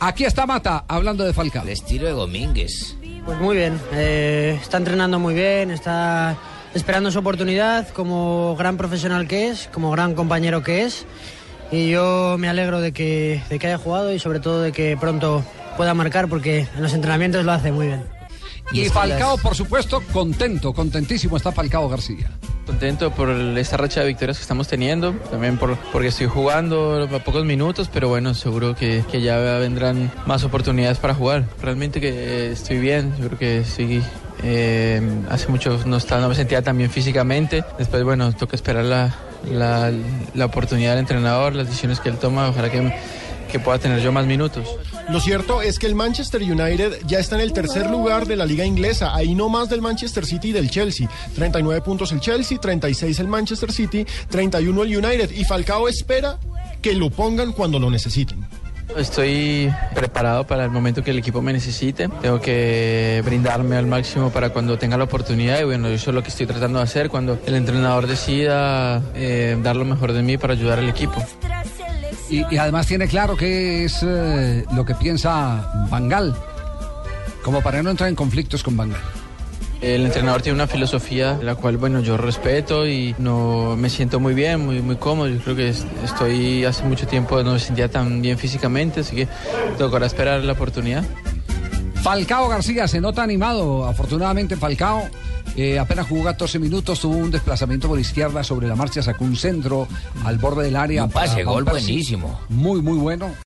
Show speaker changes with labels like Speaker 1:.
Speaker 1: Aquí está Mata hablando de Falcao.
Speaker 2: El estilo de Domínguez.
Speaker 3: Pues muy bien, eh, está entrenando muy bien, está esperando su oportunidad como gran profesional que es, como gran compañero que es. Y yo me alegro de que, de que haya jugado y sobre todo de que pronto pueda marcar porque en los entrenamientos lo hace muy bien.
Speaker 1: Y Falcao, por supuesto, contento, contentísimo está Falcao García.
Speaker 4: Contento por esta racha de victorias que estamos teniendo, también por, porque estoy jugando a pocos minutos, pero bueno, seguro que, que ya vendrán más oportunidades para jugar. Realmente que estoy bien, yo creo que sí. Eh, hace mucho no, estaba, no me sentía tan bien físicamente. Después, bueno, toca esperar la, la, la oportunidad del entrenador, las decisiones que él toma. Ojalá que que pueda tener yo más minutos.
Speaker 5: Lo cierto es que el Manchester United ya está en el tercer lugar de la liga inglesa, ahí no más del Manchester City y del Chelsea. 39 puntos el Chelsea, 36 el Manchester City, 31 el United y Falcao espera que lo pongan cuando lo necesiten.
Speaker 4: Estoy preparado para el momento que el equipo me necesite. Tengo que brindarme al máximo para cuando tenga la oportunidad y bueno, eso es lo que estoy tratando de hacer cuando el entrenador decida eh, dar lo mejor de mí para ayudar al equipo.
Speaker 1: Y, además tiene claro que es eh, lo que piensa Bangal, como para no entrar en conflictos con Bangal.
Speaker 4: El entrenador tiene una filosofía la cual, bueno, yo respeto y no me siento muy bien, muy, muy cómodo. Yo creo que estoy hace mucho tiempo no me sentía tan bien físicamente, así que tocará esperar la oportunidad.
Speaker 1: Falcao García se nota animado, afortunadamente Falcao eh, apenas jugó 14 minutos, tuvo un desplazamiento por izquierda sobre la marcha, sacó un centro al borde del área.
Speaker 2: Un pase, gol buenísimo.
Speaker 1: Muy, muy bueno.